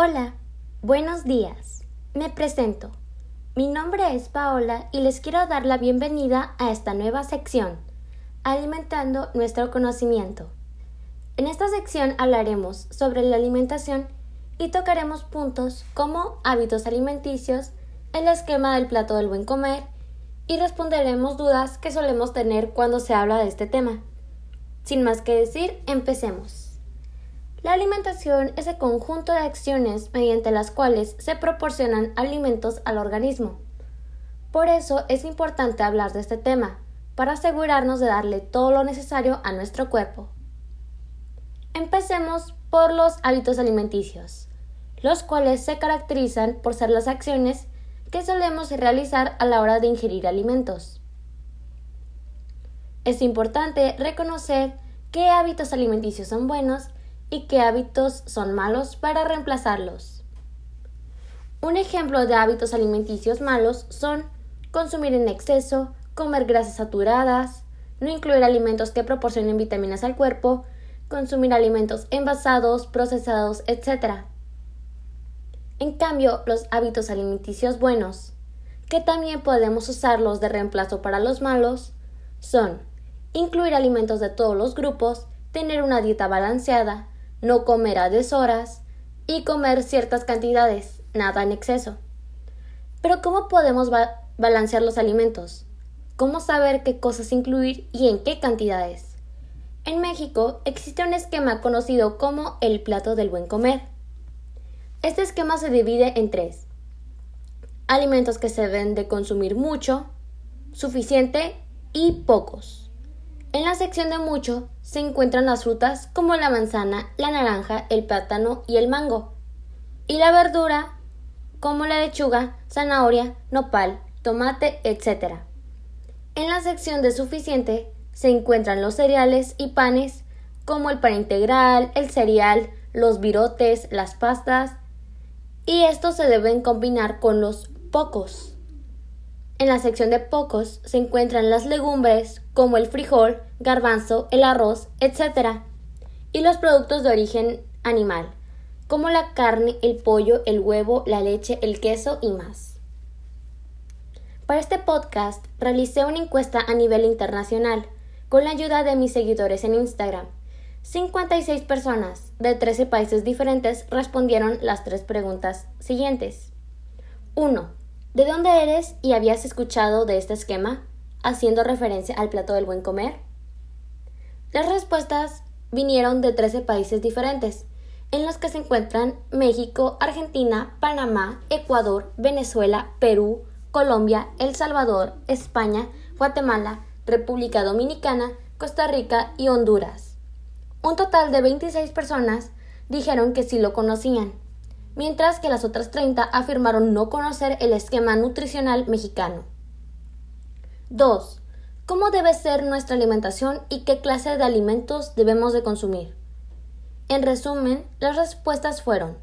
Hola, buenos días. Me presento. Mi nombre es Paola y les quiero dar la bienvenida a esta nueva sección, Alimentando nuestro conocimiento. En esta sección hablaremos sobre la alimentación y tocaremos puntos como hábitos alimenticios, el esquema del plato del buen comer y responderemos dudas que solemos tener cuando se habla de este tema. Sin más que decir, empecemos. La alimentación es el conjunto de acciones mediante las cuales se proporcionan alimentos al organismo. Por eso es importante hablar de este tema, para asegurarnos de darle todo lo necesario a nuestro cuerpo. Empecemos por los hábitos alimenticios, los cuales se caracterizan por ser las acciones que solemos realizar a la hora de ingerir alimentos. Es importante reconocer qué hábitos alimenticios son buenos y qué hábitos son malos para reemplazarlos. Un ejemplo de hábitos alimenticios malos son consumir en exceso, comer grasas saturadas, no incluir alimentos que proporcionen vitaminas al cuerpo, consumir alimentos envasados, procesados, etc. En cambio, los hábitos alimenticios buenos, que también podemos usarlos de reemplazo para los malos, son incluir alimentos de todos los grupos, tener una dieta balanceada, no comer a deshoras y comer ciertas cantidades, nada en exceso. Pero ¿cómo podemos balancear los alimentos? ¿Cómo saber qué cosas incluir y en qué cantidades? En México existe un esquema conocido como el plato del buen comer. Este esquema se divide en tres. Alimentos que se deben de consumir mucho, suficiente y pocos. En la sección de mucho se encuentran las frutas como la manzana, la naranja, el plátano y el mango. Y la verdura como la lechuga, zanahoria, nopal, tomate, etc. En la sección de suficiente se encuentran los cereales y panes como el pan integral, el cereal, los virotes, las pastas, y estos se deben combinar con los pocos. En la sección de pocos se encuentran las legumbres como el frijol, garbanzo, el arroz, etc. Y los productos de origen animal, como la carne, el pollo, el huevo, la leche, el queso y más. Para este podcast realicé una encuesta a nivel internacional con la ayuda de mis seguidores en Instagram. 56 personas de 13 países diferentes respondieron las tres preguntas siguientes. 1. ¿De dónde eres y habías escuchado de este esquema, haciendo referencia al plato del buen comer? Las respuestas vinieron de 13 países diferentes, en los que se encuentran México, Argentina, Panamá, Ecuador, Venezuela, Perú, Colombia, El Salvador, España, Guatemala, República Dominicana, Costa Rica y Honduras. Un total de 26 personas dijeron que sí lo conocían mientras que las otras 30 afirmaron no conocer el esquema nutricional mexicano. 2. ¿Cómo debe ser nuestra alimentación y qué clase de alimentos debemos de consumir? En resumen, las respuestas fueron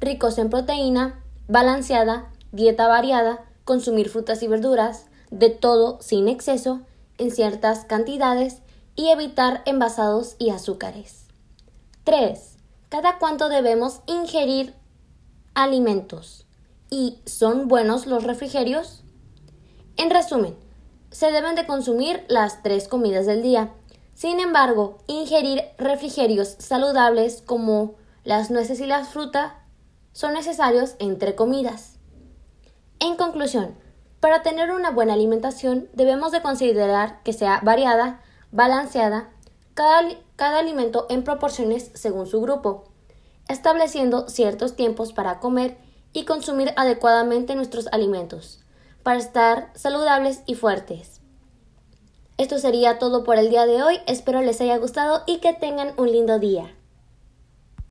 ricos en proteína, balanceada, dieta variada, consumir frutas y verduras, de todo sin exceso, en ciertas cantidades y evitar envasados y azúcares. 3. ¿Cada cuánto debemos ingerir alimentos. ¿Y son buenos los refrigerios? En resumen, se deben de consumir las tres comidas del día. Sin embargo, ingerir refrigerios saludables como las nueces y las frutas son necesarios entre comidas. En conclusión, para tener una buena alimentación debemos de considerar que sea variada, balanceada, cada, cada alimento en proporciones según su grupo estableciendo ciertos tiempos para comer y consumir adecuadamente nuestros alimentos, para estar saludables y fuertes. Esto sería todo por el día de hoy, espero les haya gustado y que tengan un lindo día.